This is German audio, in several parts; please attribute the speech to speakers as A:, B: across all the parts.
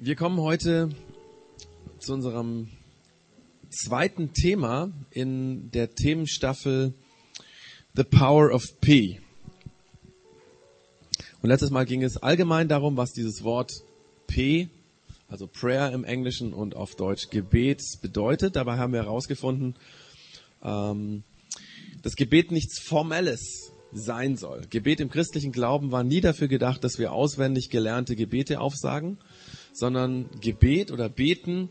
A: Wir kommen heute zu unserem zweiten Thema in der Themenstaffel The Power of P. Und letztes Mal ging es allgemein darum, was dieses Wort P, also Prayer im Englischen und auf Deutsch Gebet bedeutet. Dabei haben wir herausgefunden, ähm, dass Gebet nichts Formelles sein soll. Gebet im christlichen Glauben war nie dafür gedacht, dass wir auswendig gelernte Gebete aufsagen, sondern Gebet oder Beten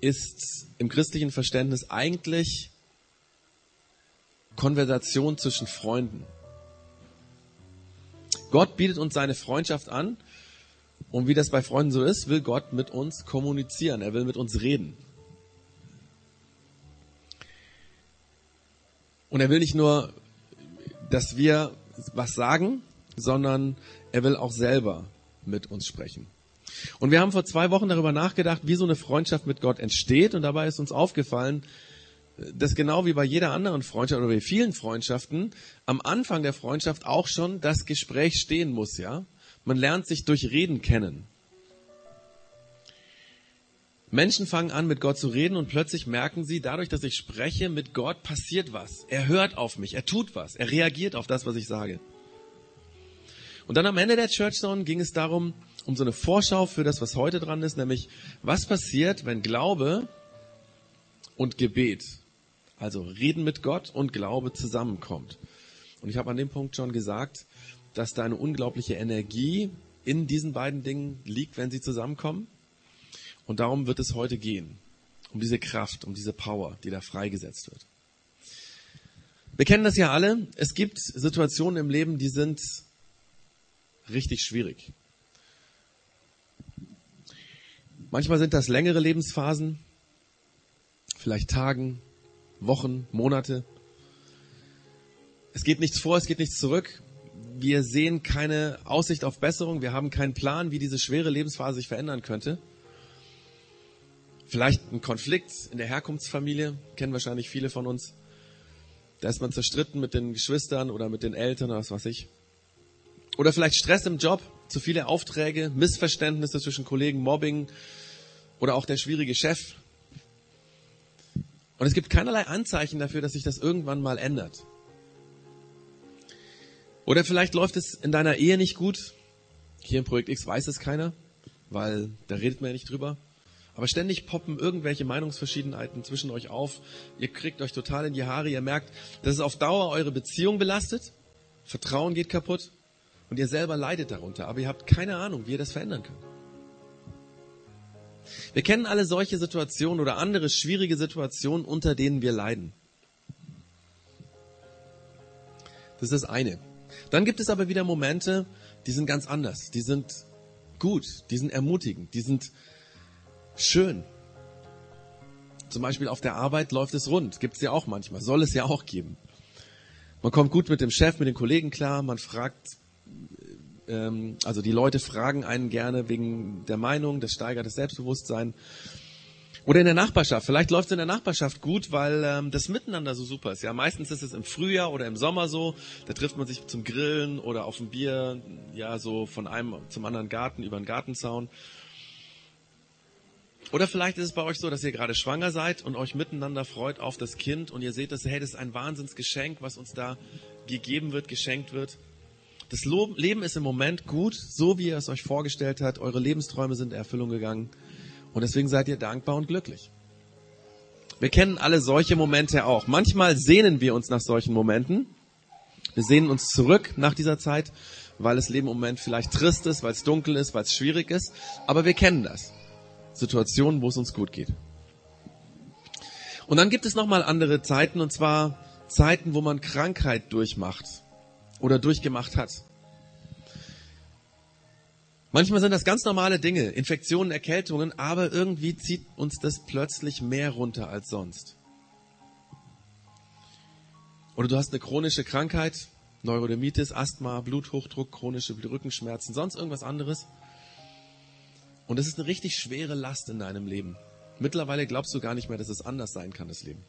A: ist im christlichen Verständnis eigentlich Konversation zwischen Freunden. Gott bietet uns seine Freundschaft an und wie das bei Freunden so ist, will Gott mit uns kommunizieren, er will mit uns reden. Und er will nicht nur, dass wir was sagen, sondern er will auch selber mit uns sprechen. Und wir haben vor zwei Wochen darüber nachgedacht, wie so eine Freundschaft mit Gott entsteht. Und dabei ist uns aufgefallen, dass genau wie bei jeder anderen Freundschaft oder bei vielen Freundschaften am Anfang der Freundschaft auch schon das Gespräch stehen muss, ja. Man lernt sich durch Reden kennen. Menschen fangen an, mit Gott zu reden und plötzlich merken sie, dadurch, dass ich spreche, mit Gott passiert was. Er hört auf mich, er tut was, er reagiert auf das, was ich sage. Und dann am Ende der Church Zone ging es darum, um so eine Vorschau für das, was heute dran ist, nämlich was passiert, wenn Glaube und Gebet, also Reden mit Gott und Glaube zusammenkommt. Und ich habe an dem Punkt schon gesagt, dass da eine unglaubliche Energie in diesen beiden Dingen liegt, wenn sie zusammenkommen. Und darum wird es heute gehen. Um diese Kraft, um diese Power, die da freigesetzt wird. Wir kennen das ja alle. Es gibt Situationen im Leben, die sind richtig schwierig. Manchmal sind das längere Lebensphasen, vielleicht Tagen, Wochen, Monate. Es geht nichts vor, es geht nichts zurück. Wir sehen keine Aussicht auf Besserung, wir haben keinen Plan, wie diese schwere Lebensphase sich verändern könnte. Vielleicht ein Konflikt in der Herkunftsfamilie, kennen wahrscheinlich viele von uns. Da ist man zerstritten mit den Geschwistern oder mit den Eltern oder was weiß ich. Oder vielleicht Stress im Job, zu viele Aufträge, Missverständnisse zwischen Kollegen, Mobbing oder auch der schwierige Chef. Und es gibt keinerlei Anzeichen dafür, dass sich das irgendwann mal ändert. Oder vielleicht läuft es in deiner Ehe nicht gut. Hier im Projekt X weiß es keiner, weil da redet man ja nicht drüber. Aber ständig poppen irgendwelche Meinungsverschiedenheiten zwischen euch auf. Ihr kriegt euch total in die Haare. Ihr merkt, dass es auf Dauer eure Beziehung belastet. Vertrauen geht kaputt. Und ihr selber leidet darunter, aber ihr habt keine Ahnung, wie ihr das verändern könnt. Wir kennen alle solche Situationen oder andere schwierige Situationen, unter denen wir leiden. Das ist das eine. Dann gibt es aber wieder Momente, die sind ganz anders. Die sind gut, die sind ermutigend, die sind schön. Zum Beispiel auf der Arbeit läuft es rund. Gibt es ja auch manchmal, soll es ja auch geben. Man kommt gut mit dem Chef, mit den Kollegen klar, man fragt ähm, also die Leute fragen einen gerne wegen der Meinung, das steigert das Selbstbewusstsein. Oder in der Nachbarschaft. Vielleicht läuft es in der Nachbarschaft gut, weil ähm, das Miteinander so super ist. Ja, meistens ist es im Frühjahr oder im Sommer so. Da trifft man sich zum Grillen oder auf ein Bier, ja, so von einem zum anderen Garten über den Gartenzaun. Oder vielleicht ist es bei euch so, dass ihr gerade schwanger seid und euch miteinander freut auf das Kind und ihr seht, dass hey, das ist ein Wahnsinnsgeschenk, was uns da gegeben wird, geschenkt wird. Das Leben ist im Moment gut, so wie ihr es euch vorgestellt habt. Eure Lebensträume sind in Erfüllung gegangen. Und deswegen seid ihr dankbar und glücklich. Wir kennen alle solche Momente auch. Manchmal sehnen wir uns nach solchen Momenten. Wir sehnen uns zurück nach dieser Zeit, weil das Leben im Moment vielleicht trist ist, weil es dunkel ist, weil es schwierig ist. Aber wir kennen das. Situationen, wo es uns gut geht. Und dann gibt es nochmal andere Zeiten, und zwar Zeiten, wo man Krankheit durchmacht oder durchgemacht hat. Manchmal sind das ganz normale Dinge, Infektionen, Erkältungen, aber irgendwie zieht uns das plötzlich mehr runter als sonst. Oder du hast eine chronische Krankheit, Neurodermitis, Asthma, Bluthochdruck, chronische Rückenschmerzen, sonst irgendwas anderes. Und es ist eine richtig schwere Last in deinem Leben. Mittlerweile glaubst du gar nicht mehr, dass es anders sein kann, das Leben.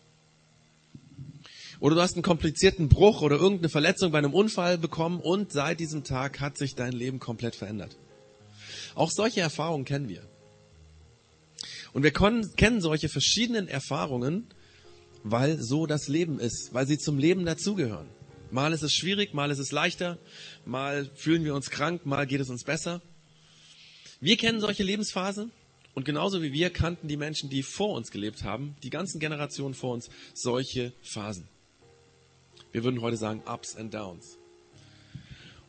A: Oder du hast einen komplizierten Bruch oder irgendeine Verletzung bei einem Unfall bekommen und seit diesem Tag hat sich dein Leben komplett verändert. Auch solche Erfahrungen kennen wir. Und wir kennen solche verschiedenen Erfahrungen, weil so das Leben ist, weil sie zum Leben dazugehören. Mal ist es schwierig, mal ist es leichter, mal fühlen wir uns krank, mal geht es uns besser. Wir kennen solche Lebensphasen und genauso wie wir kannten die Menschen, die vor uns gelebt haben, die ganzen Generationen vor uns, solche Phasen. Wir würden heute sagen Ups and Downs.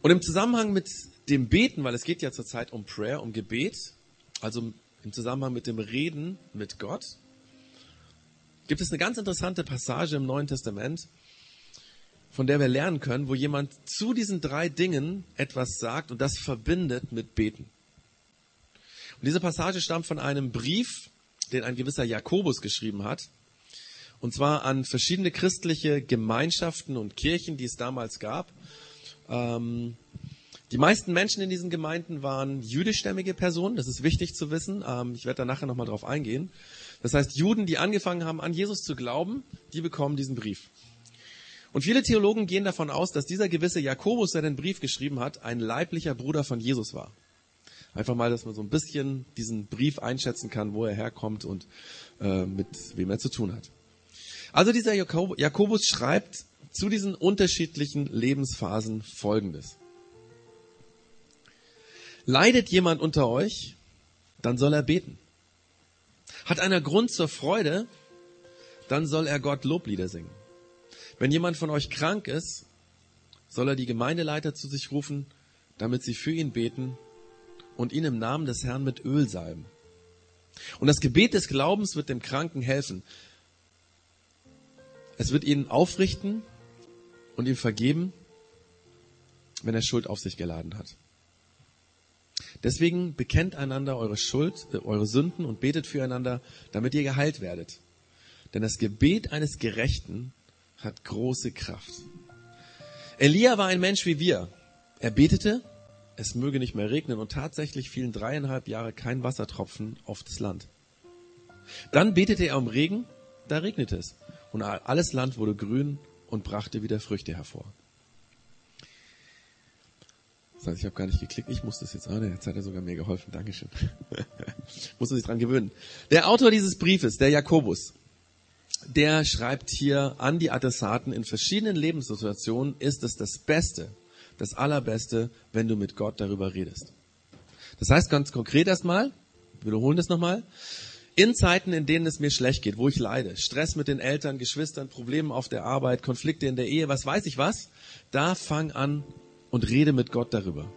A: Und im Zusammenhang mit dem Beten, weil es geht ja zurzeit um Prayer, um Gebet, also im Zusammenhang mit dem Reden mit Gott, gibt es eine ganz interessante Passage im Neuen Testament, von der wir lernen können, wo jemand zu diesen drei Dingen etwas sagt und das verbindet mit Beten. Und diese Passage stammt von einem Brief, den ein gewisser Jakobus geschrieben hat, und zwar an verschiedene christliche Gemeinschaften und Kirchen, die es damals gab. Ähm, die meisten Menschen in diesen Gemeinden waren jüdischstämmige Personen, das ist wichtig zu wissen. Ähm, ich werde da nachher nochmal drauf eingehen. Das heißt, Juden, die angefangen haben, an Jesus zu glauben, die bekommen diesen Brief. Und viele Theologen gehen davon aus, dass dieser gewisse Jakobus, der den Brief geschrieben hat, ein leiblicher Bruder von Jesus war. Einfach mal, dass man so ein bisschen diesen Brief einschätzen kann, wo er herkommt und äh, mit wem er zu tun hat. Also dieser Jakobus schreibt zu diesen unterschiedlichen Lebensphasen Folgendes. Leidet jemand unter euch, dann soll er beten. Hat einer Grund zur Freude, dann soll er Gott Loblieder singen. Wenn jemand von euch krank ist, soll er die Gemeindeleiter zu sich rufen, damit sie für ihn beten und ihn im Namen des Herrn mit Öl salben. Und das Gebet des Glaubens wird dem Kranken helfen. Es wird ihn aufrichten und ihm vergeben, wenn er Schuld auf sich geladen hat. Deswegen bekennt einander eure Schuld, äh, eure Sünden und betet füreinander, damit ihr geheilt werdet. Denn das Gebet eines Gerechten hat große Kraft. Elia war ein Mensch wie wir. Er betete, es möge nicht mehr regnen und tatsächlich fielen dreieinhalb Jahre kein Wassertropfen auf das Land. Dann betete er um Regen, da regnete es und alles Land wurde grün und brachte wieder Früchte hervor. Das heißt, ich habe gar nicht geklickt, ich muss das jetzt. Ah, jetzt hat er sogar mir geholfen. Dankeschön. muss sich dran gewöhnen. Der Autor dieses Briefes, der Jakobus, der schreibt hier an die Adressaten in verschiedenen Lebenssituationen, ist es das Beste, das Allerbeste, wenn du mit Gott darüber redest. Das heißt ganz konkret erstmal, wiederholen das nochmal, in Zeiten, in denen es mir schlecht geht, wo ich leide, Stress mit den Eltern, Geschwistern, Probleme auf der Arbeit, Konflikte in der Ehe, was weiß ich was, da fang an und rede mit Gott darüber.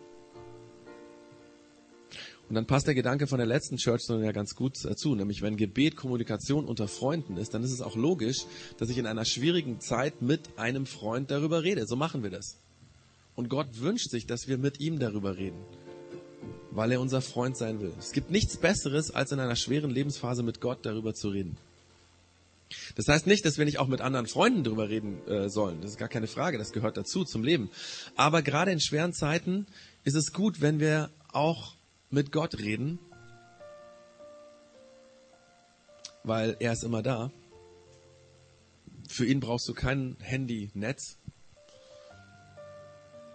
A: Und dann passt der Gedanke von der letzten Church ja ganz gut dazu, nämlich wenn Gebet Kommunikation unter Freunden ist, dann ist es auch logisch, dass ich in einer schwierigen Zeit mit einem Freund darüber rede. So machen wir das. Und Gott wünscht sich, dass wir mit ihm darüber reden weil er unser Freund sein will. Es gibt nichts Besseres, als in einer schweren Lebensphase mit Gott darüber zu reden. Das heißt nicht, dass wir nicht auch mit anderen Freunden darüber reden äh, sollen. Das ist gar keine Frage, das gehört dazu zum Leben. Aber gerade in schweren Zeiten ist es gut, wenn wir auch mit Gott reden, weil er ist immer da. Für ihn brauchst du kein Handy-Netz.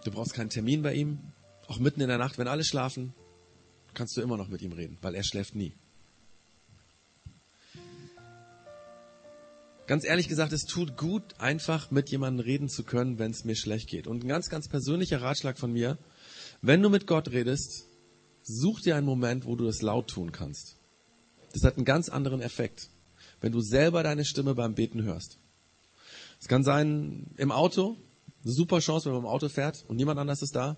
A: Du brauchst keinen Termin bei ihm. Auch mitten in der Nacht, wenn alle schlafen, kannst du immer noch mit ihm reden, weil er schläft nie. Ganz ehrlich gesagt, es tut gut, einfach mit jemandem reden zu können, wenn es mir schlecht geht. Und ein ganz, ganz persönlicher Ratschlag von mir, wenn du mit Gott redest, such dir einen Moment, wo du das laut tun kannst. Das hat einen ganz anderen Effekt, wenn du selber deine Stimme beim Beten hörst. Es kann sein im Auto, super Chance, wenn man im Auto fährt und niemand anders ist da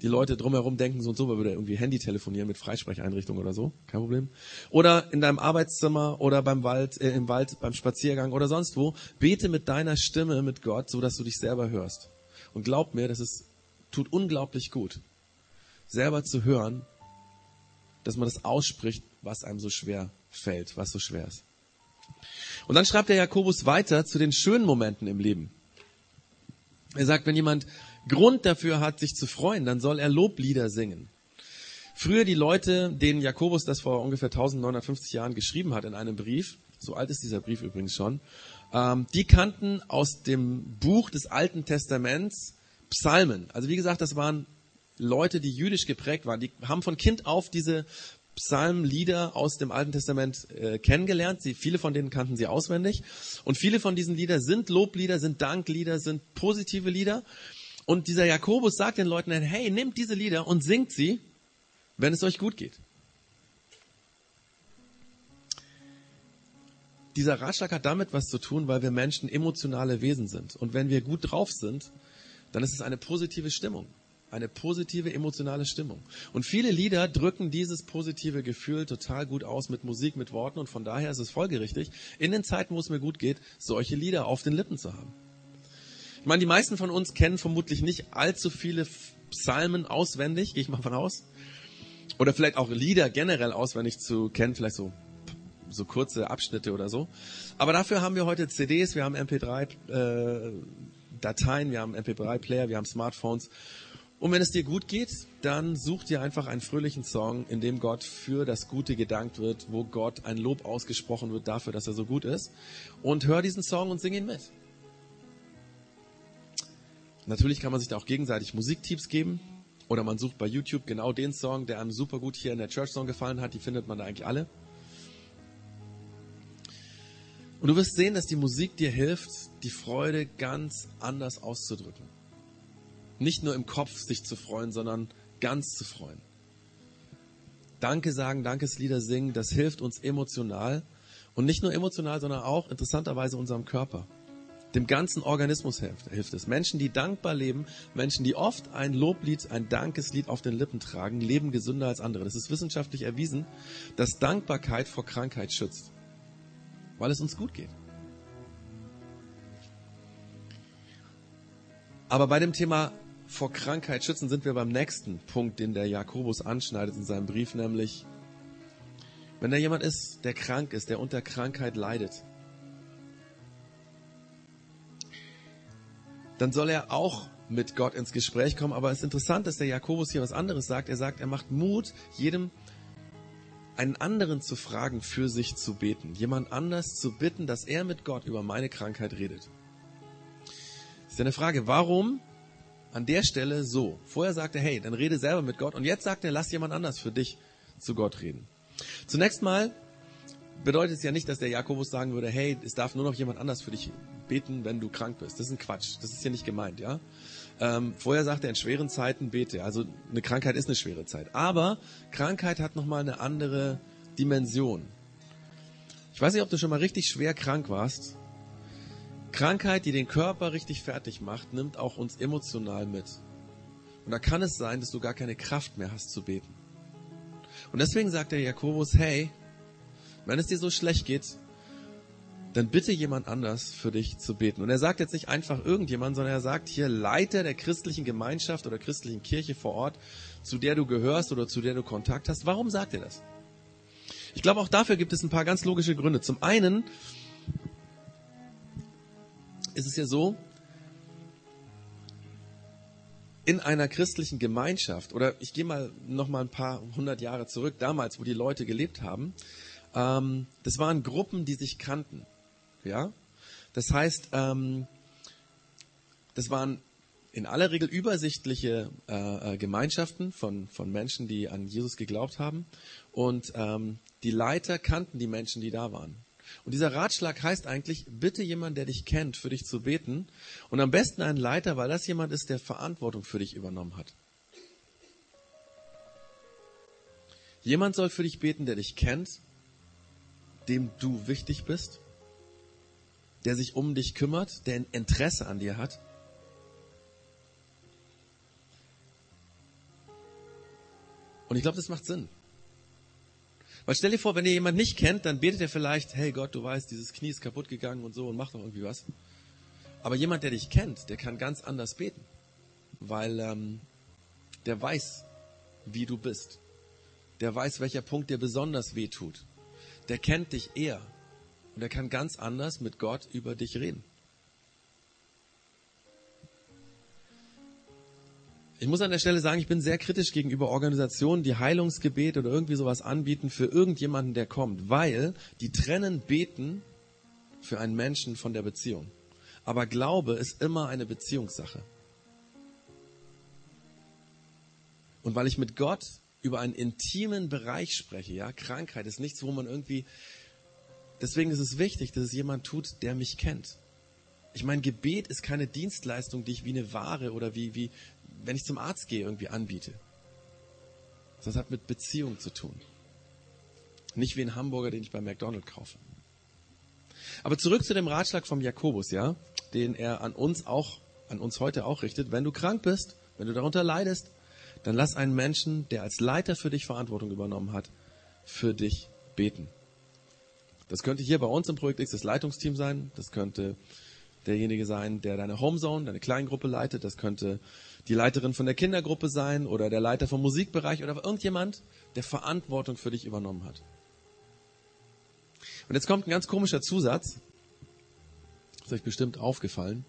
A: die Leute drumherum denken so und so, weil wir irgendwie Handy telefonieren mit Freisprecheinrichtung oder so, kein Problem. Oder in deinem Arbeitszimmer oder beim Wald, äh, im Wald, beim Spaziergang oder sonst wo, bete mit deiner Stimme mit Gott, so dass du dich selber hörst. Und glaub mir, das ist, tut unglaublich gut, selber zu hören, dass man das ausspricht, was einem so schwer fällt, was so schwer ist. Und dann schreibt der Jakobus weiter zu den schönen Momenten im Leben. Er sagt, wenn jemand Grund dafür hat, sich zu freuen, dann soll er Loblieder singen. Früher die Leute, denen Jakobus das vor ungefähr 1950 Jahren geschrieben hat in einem Brief, so alt ist dieser Brief übrigens schon, ähm, die kannten aus dem Buch des Alten Testaments Psalmen. Also wie gesagt, das waren Leute, die jüdisch geprägt waren. Die haben von Kind auf diese Psalmlieder aus dem Alten Testament äh, kennengelernt. Sie, viele von denen kannten sie auswendig. Und viele von diesen Lieder sind Loblieder, sind Danklieder, sind positive Lieder. Und dieser Jakobus sagt den Leuten dann, hey, nehmt diese Lieder und singt sie, wenn es euch gut geht. Dieser Ratschlag hat damit was zu tun, weil wir Menschen emotionale Wesen sind. Und wenn wir gut drauf sind, dann ist es eine positive Stimmung. Eine positive emotionale Stimmung. Und viele Lieder drücken dieses positive Gefühl total gut aus mit Musik, mit Worten. Und von daher ist es folgerichtig, in den Zeiten, wo es mir gut geht, solche Lieder auf den Lippen zu haben. Ich meine, die meisten von uns kennen vermutlich nicht allzu viele Psalmen auswendig, gehe ich mal von aus. Oder vielleicht auch Lieder generell auswendig zu kennen, vielleicht so, so kurze Abschnitte oder so. Aber dafür haben wir heute CDs, wir haben MP3 äh, Dateien, wir haben MP3-Player, wir haben Smartphones. Und wenn es dir gut geht, dann such dir einfach einen fröhlichen Song, in dem Gott für das Gute gedankt wird, wo Gott ein Lob ausgesprochen wird dafür, dass er so gut ist. Und hör diesen Song und sing ihn mit. Natürlich kann man sich da auch gegenseitig Musiktipps geben. Oder man sucht bei YouTube genau den Song, der einem super gut hier in der Church Song gefallen hat. Die findet man da eigentlich alle. Und du wirst sehen, dass die Musik dir hilft, die Freude ganz anders auszudrücken. Nicht nur im Kopf sich zu freuen, sondern ganz zu freuen. Danke sagen, Dankeslieder singen, das hilft uns emotional. Und nicht nur emotional, sondern auch interessanterweise unserem Körper. Dem ganzen Organismus hilft, hilft es. Menschen, die dankbar leben, Menschen, die oft ein Loblied, ein Dankeslied auf den Lippen tragen, leben gesünder als andere. Das ist wissenschaftlich erwiesen, dass Dankbarkeit vor Krankheit schützt weil es uns gut geht. Aber bei dem Thema vor Krankheit schützen sind wir beim nächsten Punkt, den der Jakobus anschneidet in seinem Brief, nämlich, wenn da jemand ist, der krank ist, der unter Krankheit leidet, dann soll er auch mit Gott ins Gespräch kommen. Aber es ist interessant, dass der Jakobus hier was anderes sagt. Er sagt, er macht Mut jedem, einen anderen zu fragen, für sich zu beten. Jemand anders zu bitten, dass er mit Gott über meine Krankheit redet. Das ist ja eine Frage, warum an der Stelle so? Vorher sagte er, hey, dann rede selber mit Gott und jetzt sagt er, lass jemand anders für dich zu Gott reden. Zunächst mal bedeutet es ja nicht, dass der Jakobus sagen würde, hey, es darf nur noch jemand anders für dich beten, wenn du krank bist. Das ist ein Quatsch. Das ist ja nicht gemeint, ja. Ähm, vorher sagt er, in schweren Zeiten bete. Also eine Krankheit ist eine schwere Zeit. Aber Krankheit hat nochmal eine andere Dimension. Ich weiß nicht, ob du schon mal richtig schwer krank warst. Krankheit, die den Körper richtig fertig macht, nimmt auch uns emotional mit. Und da kann es sein, dass du gar keine Kraft mehr hast zu beten. Und deswegen sagt der Jakobus, hey, wenn es dir so schlecht geht, dann bitte jemand anders für dich zu beten. Und er sagt jetzt nicht einfach irgendjemand, sondern er sagt hier Leiter der christlichen Gemeinschaft oder christlichen Kirche vor Ort, zu der du gehörst oder zu der du Kontakt hast. Warum sagt er das? Ich glaube, auch dafür gibt es ein paar ganz logische Gründe. Zum einen ist es ja so, in einer christlichen Gemeinschaft, oder ich gehe mal noch mal ein paar hundert Jahre zurück, damals, wo die Leute gelebt haben, ähm, das waren Gruppen, die sich kannten. Ja? Das heißt, ähm, das waren in aller Regel übersichtliche äh, äh, Gemeinschaften von, von Menschen, die an Jesus geglaubt haben. Und ähm, die Leiter kannten die Menschen, die da waren. Und dieser Ratschlag heißt eigentlich, bitte jemand, der dich kennt, für dich zu beten. Und am besten einen Leiter, weil das jemand ist, der Verantwortung für dich übernommen hat. Jemand soll für dich beten, der dich kennt, dem du wichtig bist der sich um dich kümmert, der ein Interesse an dir hat. Und ich glaube, das macht Sinn. Weil stell dir vor, wenn ihr jemand nicht kennt, dann betet er vielleicht, hey Gott, du weißt, dieses Knie ist kaputt gegangen und so und mach doch irgendwie was. Aber jemand, der dich kennt, der kann ganz anders beten. Weil ähm, der weiß, wie du bist. Der weiß, welcher Punkt dir besonders weh tut. Der kennt dich eher. Und er kann ganz anders mit Gott über dich reden. Ich muss an der Stelle sagen, ich bin sehr kritisch gegenüber Organisationen, die Heilungsgebet oder irgendwie sowas anbieten für irgendjemanden, der kommt, weil die trennen Beten für einen Menschen von der Beziehung. Aber Glaube ist immer eine Beziehungssache. Und weil ich mit Gott über einen intimen Bereich spreche, ja, Krankheit ist nichts, wo man irgendwie, deswegen ist es wichtig, dass es jemand tut, der mich kennt. Ich meine, Gebet ist keine Dienstleistung, die ich wie eine Ware oder wie, wie, wenn ich zum Arzt gehe, irgendwie anbiete. Das hat mit Beziehung zu tun. Nicht wie ein Hamburger, den ich bei McDonald's kaufe. Aber zurück zu dem Ratschlag vom Jakobus, ja, den er an uns auch, an uns heute auch richtet. Wenn du krank bist, wenn du darunter leidest, dann lass einen Menschen, der als Leiter für dich Verantwortung übernommen hat, für dich beten. Das könnte hier bei uns im Projekt X das Leitungsteam sein. Das könnte derjenige sein, der deine Homezone, deine Kleingruppe leitet. Das könnte die Leiterin von der Kindergruppe sein oder der Leiter vom Musikbereich oder irgendjemand, der Verantwortung für dich übernommen hat. Und jetzt kommt ein ganz komischer Zusatz. Das ist euch bestimmt aufgefallen.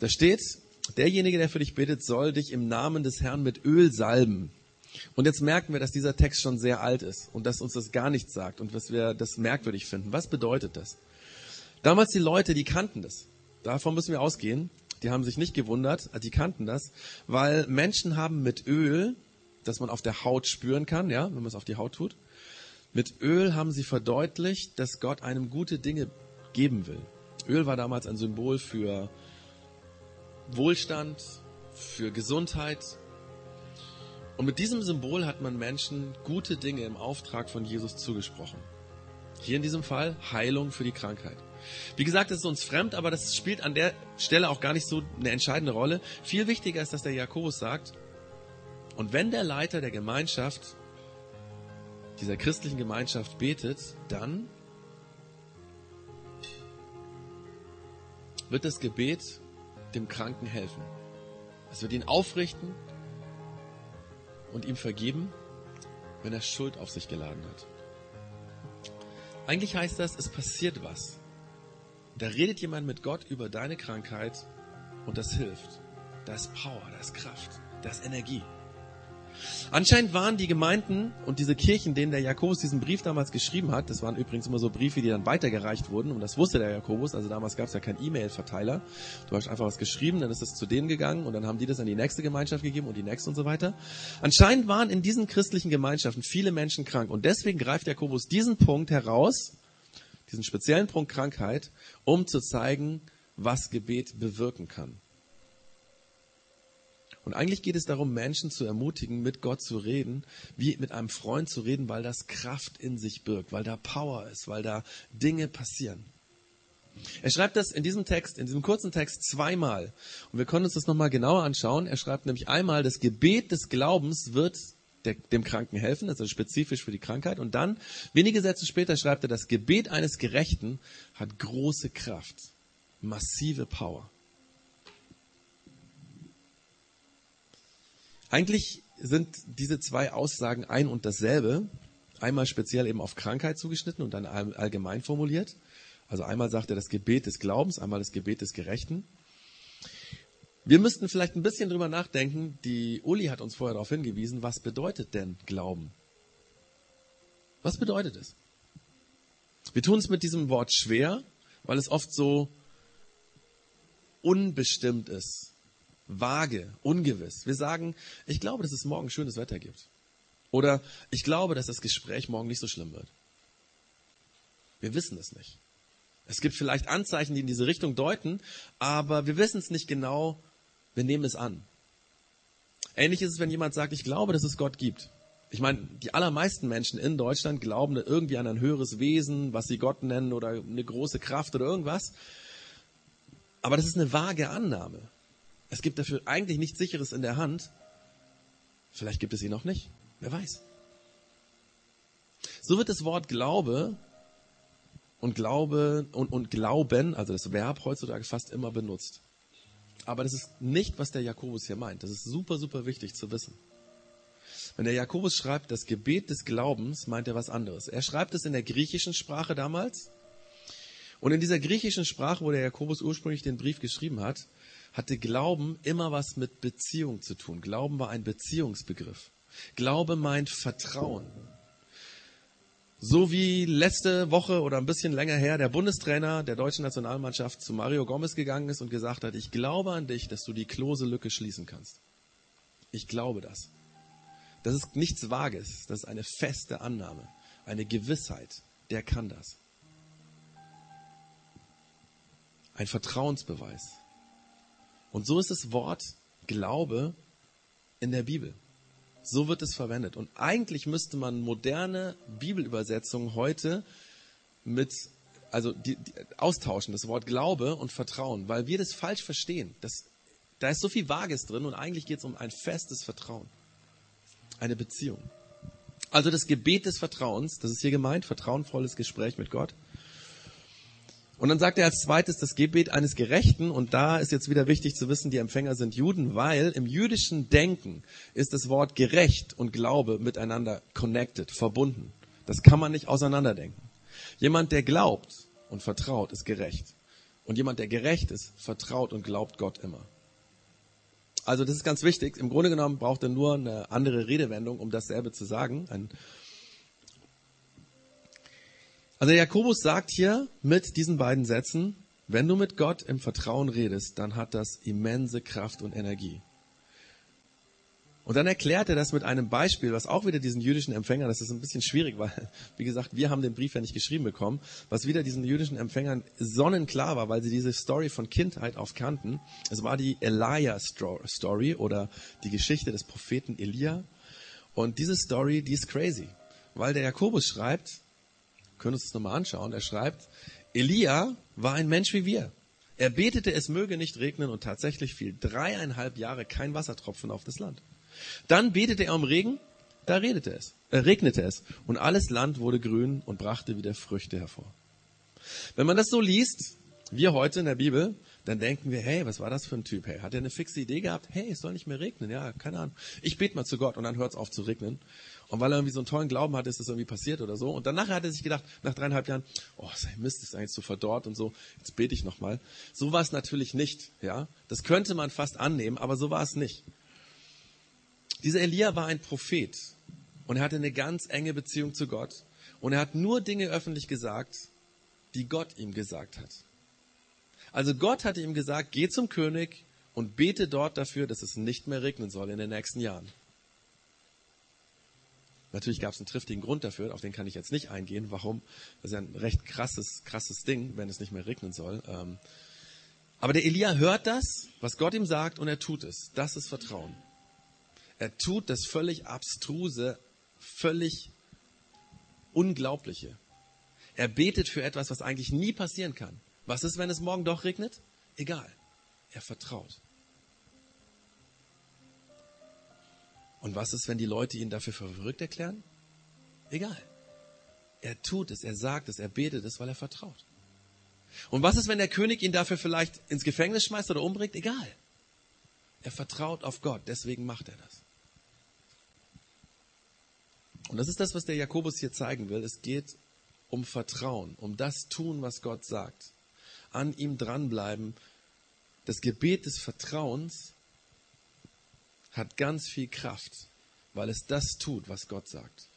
A: Da steht, derjenige, der für dich betet, soll dich im Namen des Herrn mit Öl salben. Und jetzt merken wir, dass dieser Text schon sehr alt ist und dass uns das gar nichts sagt und dass wir das merkwürdig finden. Was bedeutet das? Damals die Leute, die kannten das. Davon müssen wir ausgehen. Die haben sich nicht gewundert, die kannten das, weil Menschen haben mit Öl, das man auf der Haut spüren kann, ja, wenn man es auf die Haut tut, mit Öl haben sie verdeutlicht, dass Gott einem gute Dinge geben will. Öl war damals ein Symbol für Wohlstand, für Gesundheit. Und mit diesem Symbol hat man Menschen gute Dinge im Auftrag von Jesus zugesprochen. Hier in diesem Fall Heilung für die Krankheit. Wie gesagt, das ist uns fremd, aber das spielt an der Stelle auch gar nicht so eine entscheidende Rolle. Viel wichtiger ist, dass der Jakobus sagt, und wenn der Leiter der Gemeinschaft, dieser christlichen Gemeinschaft betet, dann wird das Gebet dem Kranken helfen. Es wird ihn aufrichten und ihm vergeben, wenn er Schuld auf sich geladen hat. Eigentlich heißt das, es passiert was. Da redet jemand mit Gott über deine Krankheit und das hilft. Da ist Power, da ist Kraft, da ist Energie. Anscheinend waren die Gemeinden und diese Kirchen, denen der Jakobus diesen Brief damals geschrieben hat, das waren übrigens immer so Briefe, die dann weitergereicht wurden und das wusste der Jakobus, also damals gab es ja keinen E-Mail-Verteiler. Du hast einfach was geschrieben, dann ist es zu denen gegangen und dann haben die das an die nächste Gemeinschaft gegeben und die nächste und so weiter. Anscheinend waren in diesen christlichen Gemeinschaften viele Menschen krank und deswegen greift Jakobus diesen Punkt heraus, diesen speziellen Punkt Krankheit, um zu zeigen, was Gebet bewirken kann. Und eigentlich geht es darum, Menschen zu ermutigen, mit Gott zu reden, wie mit einem Freund zu reden, weil das Kraft in sich birgt, weil da Power ist, weil da Dinge passieren. Er schreibt das in diesem Text, in diesem kurzen Text zweimal. Und wir können uns das nochmal genauer anschauen. Er schreibt nämlich einmal, das Gebet des Glaubens wird der, dem Kranken helfen, also spezifisch für die Krankheit. Und dann, wenige Sätze später, schreibt er, das Gebet eines Gerechten hat große Kraft, massive Power. Eigentlich sind diese zwei Aussagen ein und dasselbe. Einmal speziell eben auf Krankheit zugeschnitten und dann allgemein formuliert. Also einmal sagt er das Gebet des Glaubens, einmal das Gebet des Gerechten. Wir müssten vielleicht ein bisschen drüber nachdenken. Die Uli hat uns vorher darauf hingewiesen, was bedeutet denn Glauben? Was bedeutet es? Wir tun es mit diesem Wort schwer, weil es oft so unbestimmt ist vage, ungewiss. Wir sagen, ich glaube, dass es morgen schönes Wetter gibt. Oder ich glaube, dass das Gespräch morgen nicht so schlimm wird. Wir wissen es nicht. Es gibt vielleicht Anzeichen, die in diese Richtung deuten, aber wir wissen es nicht genau. Wir nehmen es an. Ähnlich ist es, wenn jemand sagt, ich glaube, dass es Gott gibt. Ich meine, die allermeisten Menschen in Deutschland glauben irgendwie an ein höheres Wesen, was sie Gott nennen oder eine große Kraft oder irgendwas. Aber das ist eine vage Annahme. Es gibt dafür eigentlich nichts Sicheres in der Hand. Vielleicht gibt es ihn noch nicht. Wer weiß. So wird das Wort Glaube und Glaube und, und Glauben, also das Verb heutzutage fast immer benutzt. Aber das ist nicht, was der Jakobus hier meint. Das ist super, super wichtig zu wissen. Wenn der Jakobus schreibt, das Gebet des Glaubens, meint er was anderes. Er schreibt es in der griechischen Sprache damals. Und in dieser griechischen Sprache, wo der Jakobus ursprünglich den Brief geschrieben hat, hatte Glauben immer was mit Beziehung zu tun. Glauben war ein Beziehungsbegriff. Glaube meint Vertrauen. So wie letzte Woche oder ein bisschen länger her der Bundestrainer der deutschen Nationalmannschaft zu Mario Gomez gegangen ist und gesagt hat, ich glaube an dich, dass du die Klose-Lücke schließen kannst. Ich glaube das. Das ist nichts Vages, das ist eine feste Annahme, eine Gewissheit. Der kann das. Ein Vertrauensbeweis. Und so ist das Wort Glaube in der Bibel. So wird es verwendet. Und eigentlich müsste man moderne Bibelübersetzungen heute mit, also die, die, austauschen, das Wort Glaube und Vertrauen, weil wir das falsch verstehen. Das, da ist so viel Vages drin und eigentlich geht es um ein festes Vertrauen. Eine Beziehung. Also das Gebet des Vertrauens, das ist hier gemeint, vertrauenvolles Gespräch mit Gott. Und dann sagt er als zweites das Gebet eines Gerechten. Und da ist jetzt wieder wichtig zu wissen, die Empfänger sind Juden, weil im jüdischen Denken ist das Wort gerecht und Glaube miteinander connected, verbunden. Das kann man nicht auseinanderdenken. Jemand, der glaubt und vertraut, ist gerecht. Und jemand, der gerecht ist, vertraut und glaubt Gott immer. Also das ist ganz wichtig. Im Grunde genommen braucht er nur eine andere Redewendung, um dasselbe zu sagen. Ein also Jakobus sagt hier mit diesen beiden Sätzen, wenn du mit Gott im Vertrauen redest, dann hat das immense Kraft und Energie. Und dann erklärt er das mit einem Beispiel, was auch wieder diesen jüdischen Empfängern, das ist ein bisschen schwierig, weil, wie gesagt, wir haben den Brief ja nicht geschrieben bekommen, was wieder diesen jüdischen Empfängern sonnenklar war, weil sie diese Story von Kindheit auf kannten. Es war die Elia-Story oder die Geschichte des Propheten Elia. Und diese Story, die ist crazy, weil der Jakobus schreibt, können uns das nochmal anschauen. Er schreibt, Elia war ein Mensch wie wir. Er betete, es möge nicht regnen und tatsächlich fiel dreieinhalb Jahre kein Wassertropfen auf das Land. Dann betete er um Regen, da redete es, äh, regnete es und alles Land wurde grün und brachte wieder Früchte hervor. Wenn man das so liest, wir heute in der Bibel, dann denken wir, hey, was war das für ein Typ? Hey, hat er eine fixe Idee gehabt? Hey, es soll nicht mehr regnen. Ja, keine Ahnung. Ich bete mal zu Gott und dann hört es auf zu regnen. Und weil er irgendwie so einen tollen Glauben hatte, ist das irgendwie passiert oder so. Und danach hat er sich gedacht, nach dreieinhalb Jahren, oh, sein Mist ist eigentlich so verdorrt und so, jetzt bete ich nochmal. So war es natürlich nicht, ja. Das könnte man fast annehmen, aber so war es nicht. Dieser Elia war ein Prophet und er hatte eine ganz enge Beziehung zu Gott. Und er hat nur Dinge öffentlich gesagt, die Gott ihm gesagt hat. Also Gott hatte ihm gesagt, geh zum König und bete dort dafür, dass es nicht mehr regnen soll in den nächsten Jahren. Natürlich gab es einen triftigen Grund dafür, auf den kann ich jetzt nicht eingehen. Warum? Das ist ja ein recht krasses, krasses Ding, wenn es nicht mehr regnen soll. Ähm, aber der Elia hört das, was Gott ihm sagt, und er tut es. Das ist Vertrauen. Er tut das völlig abstruse, völlig unglaubliche. Er betet für etwas, was eigentlich nie passieren kann. Was ist, wenn es morgen doch regnet? Egal. Er vertraut. Und was ist, wenn die Leute ihn dafür verrückt erklären? Egal. Er tut es, er sagt es, er betet es, weil er vertraut. Und was ist, wenn der König ihn dafür vielleicht ins Gefängnis schmeißt oder umbringt? Egal. Er vertraut auf Gott, deswegen macht er das. Und das ist das, was der Jakobus hier zeigen will. Es geht um Vertrauen, um das tun, was Gott sagt. An ihm dranbleiben. Das Gebet des Vertrauens hat ganz viel Kraft, weil es das tut, was Gott sagt.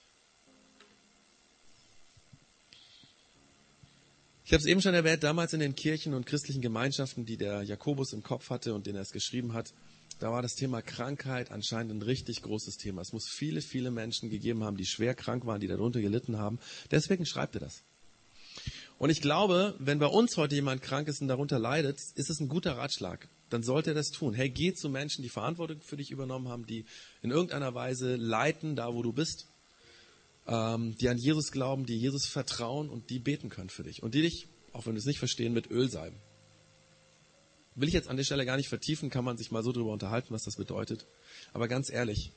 A: Ich habe es eben schon erwähnt, damals in den Kirchen und christlichen Gemeinschaften, die der Jakobus im Kopf hatte und den er es geschrieben hat, da war das Thema Krankheit anscheinend ein richtig großes Thema. Es muss viele, viele Menschen gegeben haben, die schwer krank waren, die darunter gelitten haben. Deswegen schreibt er das. Und ich glaube, wenn bei uns heute jemand krank ist und darunter leidet, ist es ein guter Ratschlag dann sollte er das tun. Hey, geh zu Menschen, die Verantwortung für dich übernommen haben, die in irgendeiner Weise leiten, da wo du bist, ähm, die an Jesus glauben, die Jesus vertrauen und die beten können für dich. Und die dich, auch wenn du es nicht verstehen, mit Öl salben. Will ich jetzt an der Stelle gar nicht vertiefen, kann man sich mal so drüber unterhalten, was das bedeutet. Aber ganz ehrlich,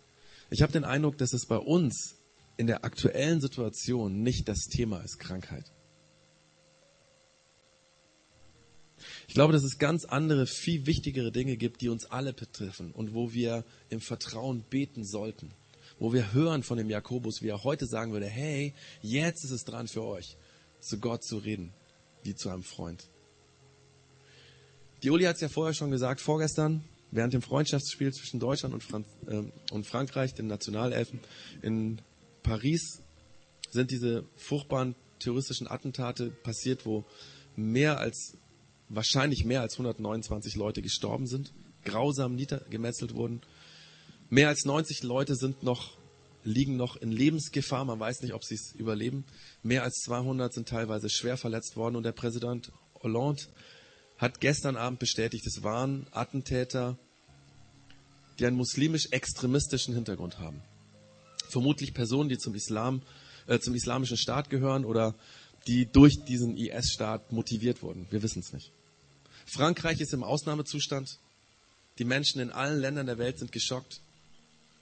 A: ich habe den Eindruck, dass es bei uns in der aktuellen Situation nicht das Thema ist, Krankheit. Ich glaube, dass es ganz andere, viel wichtigere Dinge gibt, die uns alle betreffen und wo wir im Vertrauen beten sollten. Wo wir hören von dem Jakobus, wie er heute sagen würde, hey, jetzt ist es dran für euch, zu Gott zu reden, wie zu einem Freund. Die Uli hat es ja vorher schon gesagt, vorgestern, während dem Freundschaftsspiel zwischen Deutschland und, Franz äh, und Frankreich, den Nationalelfen, in Paris sind diese furchtbaren terroristischen Attentate passiert, wo mehr als wahrscheinlich mehr als 129 Leute gestorben sind, grausam niedergemetzelt wurden. Mehr als 90 Leute sind noch liegen noch in Lebensgefahr. Man weiß nicht, ob sie es überleben. Mehr als 200 sind teilweise schwer verletzt worden. Und der Präsident Hollande hat gestern Abend bestätigt, es waren Attentäter, die einen muslimisch-extremistischen Hintergrund haben. Vermutlich Personen, die zum Islam, äh, zum islamischen Staat gehören oder die durch diesen IS-Staat motiviert wurden. Wir wissen es nicht. Frankreich ist im Ausnahmezustand. Die Menschen in allen Ländern der Welt sind geschockt.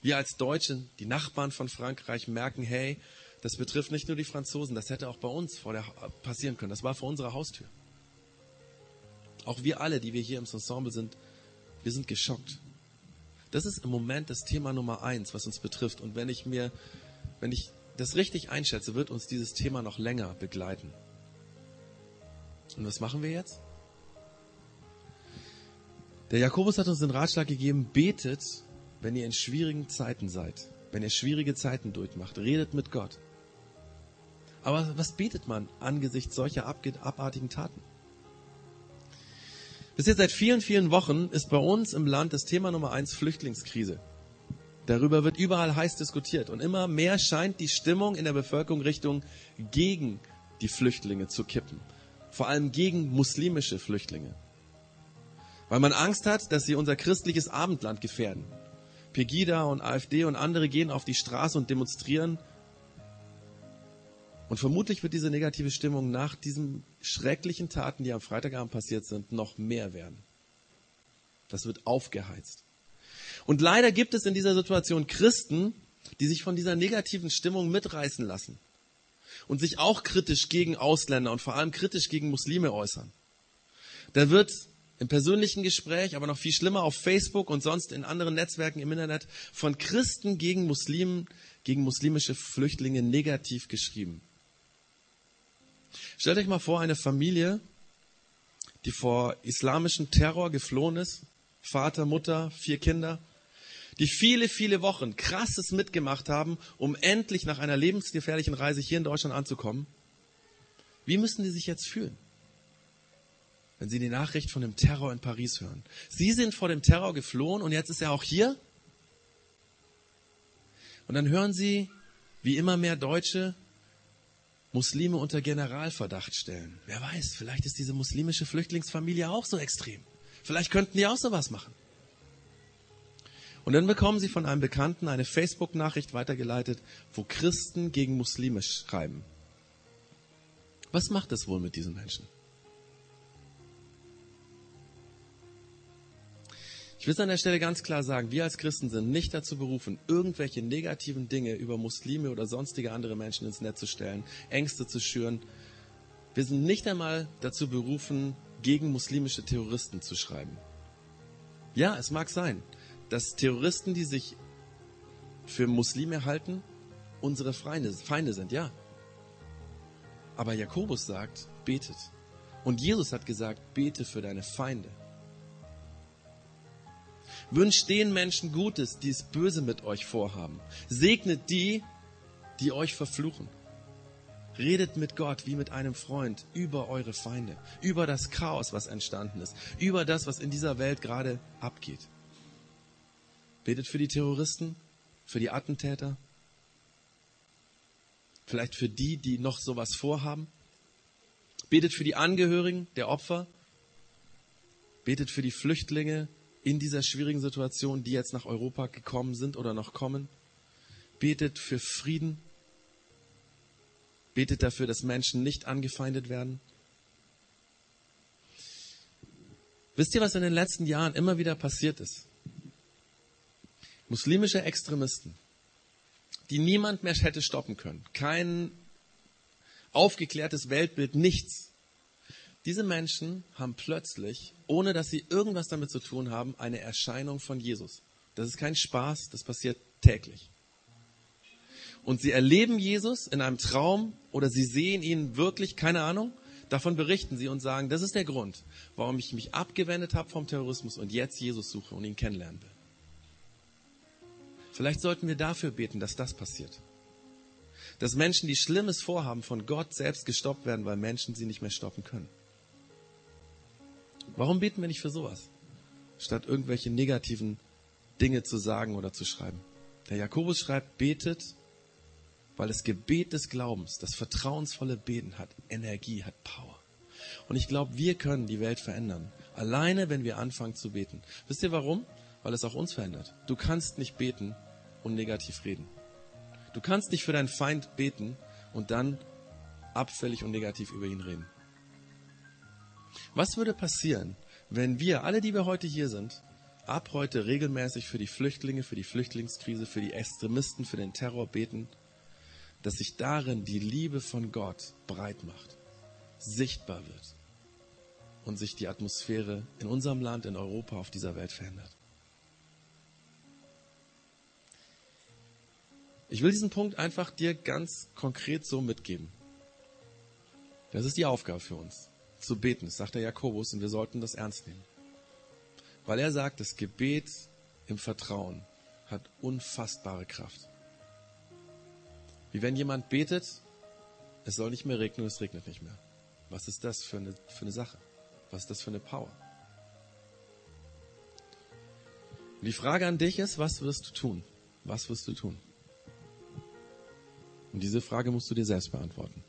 A: Wir als Deutsche, die Nachbarn von Frankreich, merken, hey, das betrifft nicht nur die Franzosen, das hätte auch bei uns vor der, passieren können. Das war vor unserer Haustür. Auch wir alle, die wir hier im Ensemble sind, wir sind geschockt. Das ist im Moment das Thema Nummer eins, was uns betrifft. Und wenn ich mir, wenn ich das richtig einschätze, wird uns dieses Thema noch länger begleiten. Und was machen wir jetzt? Der Jakobus hat uns den Ratschlag gegeben, betet, wenn ihr in schwierigen Zeiten seid, wenn ihr schwierige Zeiten durchmacht, redet mit Gott. Aber was betet man angesichts solcher abartigen Taten? Bis jetzt seit vielen, vielen Wochen ist bei uns im Land das Thema Nummer eins Flüchtlingskrise. Darüber wird überall heiß diskutiert und immer mehr scheint die Stimmung in der Bevölkerung Richtung gegen die Flüchtlinge zu kippen. Vor allem gegen muslimische Flüchtlinge. Weil man Angst hat, dass sie unser christliches Abendland gefährden. Pegida und AfD und andere gehen auf die Straße und demonstrieren. Und vermutlich wird diese negative Stimmung nach diesen schrecklichen Taten, die am Freitagabend passiert sind, noch mehr werden. Das wird aufgeheizt. Und leider gibt es in dieser Situation Christen, die sich von dieser negativen Stimmung mitreißen lassen und sich auch kritisch gegen Ausländer und vor allem kritisch gegen Muslime äußern. Da wird im persönlichen Gespräch, aber noch viel schlimmer auf Facebook und sonst in anderen Netzwerken im Internet von Christen gegen Muslimen, gegen muslimische Flüchtlinge negativ geschrieben. Stellt euch mal vor, eine Familie, die vor islamischem Terror geflohen ist, Vater, Mutter, vier Kinder, die viele, viele Wochen krasses mitgemacht haben, um endlich nach einer lebensgefährlichen Reise hier in Deutschland anzukommen. Wie müssen die sich jetzt fühlen? Wenn Sie die Nachricht von dem Terror in Paris hören. Sie sind vor dem Terror geflohen und jetzt ist er auch hier. Und dann hören Sie, wie immer mehr Deutsche Muslime unter Generalverdacht stellen. Wer weiß, vielleicht ist diese muslimische Flüchtlingsfamilie auch so extrem. Vielleicht könnten die auch sowas machen. Und dann bekommen Sie von einem Bekannten eine Facebook-Nachricht weitergeleitet, wo Christen gegen Muslime schreiben. Was macht es wohl mit diesen Menschen? Will es an der Stelle ganz klar sagen, wir als Christen sind nicht dazu berufen, irgendwelche negativen Dinge über Muslime oder sonstige andere Menschen ins Netz zu stellen, Ängste zu schüren. Wir sind nicht einmal dazu berufen, gegen muslimische Terroristen zu schreiben. Ja, es mag sein, dass Terroristen, die sich für Muslime halten, unsere Feinde, Feinde sind, ja. Aber Jakobus sagt, betet. Und Jesus hat gesagt, bete für deine Feinde. Wünscht den Menschen Gutes, die es böse mit euch vorhaben. Segnet die, die euch verfluchen. Redet mit Gott wie mit einem Freund über eure Feinde, über das Chaos, was entstanden ist, über das, was in dieser Welt gerade abgeht. Betet für die Terroristen, für die Attentäter, vielleicht für die, die noch sowas vorhaben. Betet für die Angehörigen der Opfer. Betet für die Flüchtlinge, in dieser schwierigen Situation, die jetzt nach Europa gekommen sind oder noch kommen. Betet für Frieden. Betet dafür, dass Menschen nicht angefeindet werden. Wisst ihr, was in den letzten Jahren immer wieder passiert ist? Muslimische Extremisten, die niemand mehr hätte stoppen können. Kein aufgeklärtes Weltbild, nichts. Diese Menschen haben plötzlich, ohne dass sie irgendwas damit zu tun haben, eine Erscheinung von Jesus. Das ist kein Spaß, das passiert täglich. Und sie erleben Jesus in einem Traum oder sie sehen ihn wirklich, keine Ahnung, davon berichten sie und sagen, das ist der Grund, warum ich mich abgewendet habe vom Terrorismus und jetzt Jesus suche und ihn kennenlernen will. Vielleicht sollten wir dafür beten, dass das passiert. Dass Menschen, die Schlimmes vorhaben, von Gott selbst gestoppt werden, weil Menschen sie nicht mehr stoppen können. Warum beten wir nicht für sowas? Statt irgendwelche negativen Dinge zu sagen oder zu schreiben. Der Jakobus schreibt, betet, weil das Gebet des Glaubens, das vertrauensvolle Beten hat Energie, hat Power. Und ich glaube, wir können die Welt verändern. Alleine, wenn wir anfangen zu beten. Wisst ihr warum? Weil es auch uns verändert. Du kannst nicht beten und negativ reden. Du kannst nicht für deinen Feind beten und dann abfällig und negativ über ihn reden. Was würde passieren, wenn wir, alle, die wir heute hier sind, ab heute regelmäßig für die Flüchtlinge, für die Flüchtlingskrise, für die Extremisten, für den Terror beten, dass sich darin die Liebe von Gott breit macht, sichtbar wird und sich die Atmosphäre in unserem Land, in Europa, auf dieser Welt verändert. Ich will diesen Punkt einfach dir ganz konkret so mitgeben. Das ist die Aufgabe für uns, zu beten. Das sagt der Jakobus und wir sollten das ernst nehmen. Weil er sagt, das Gebet im Vertrauen hat unfassbare Kraft. Wie wenn jemand betet, es soll nicht mehr regnen, es regnet nicht mehr. Was ist das für eine, für eine Sache? Was ist das für eine Power? Und die Frage an dich ist, was wirst du tun? Was wirst du tun? Und diese Frage musst du dir selbst beantworten.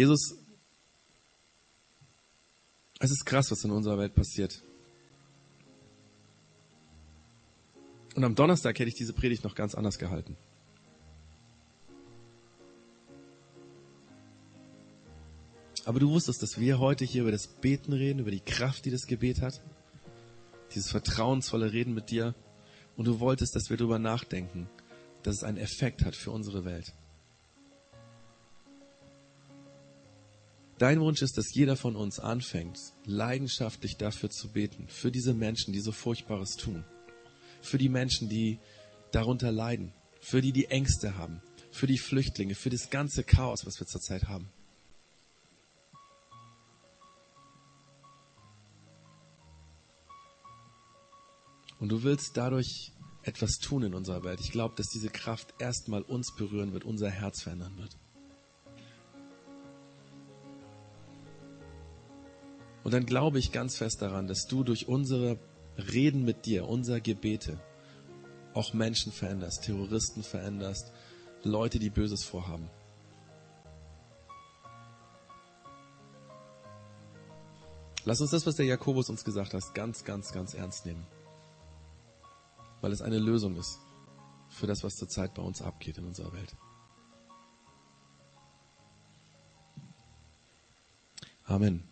A: Jesus, es ist krass, was in unserer Welt passiert. Und am Donnerstag hätte ich diese Predigt noch ganz anders gehalten. Aber du wusstest, dass wir heute hier über das Beten reden, über die Kraft, die das Gebet hat. Dieses vertrauensvolle Reden mit dir. Und du wolltest, dass wir darüber nachdenken, dass es einen Effekt hat für unsere Welt. Dein Wunsch ist, dass jeder von uns anfängt, leidenschaftlich dafür zu beten, für diese Menschen, die so Furchtbares tun, für die Menschen, die darunter leiden, für die, die Ängste haben, für die Flüchtlinge, für das ganze Chaos, was wir zurzeit haben. Und du willst dadurch etwas tun in unserer Welt. Ich glaube, dass diese Kraft erstmal uns berühren wird, unser Herz verändern wird. Und dann glaube ich ganz fest daran, dass du durch unsere Reden mit dir, unser Gebete, auch Menschen veränderst, Terroristen veränderst, Leute, die Böses vorhaben. Lass uns das, was der Jakobus uns gesagt hat, ganz, ganz, ganz ernst nehmen. Weil es eine Lösung ist für das, was zurzeit bei uns abgeht in unserer Welt. Amen.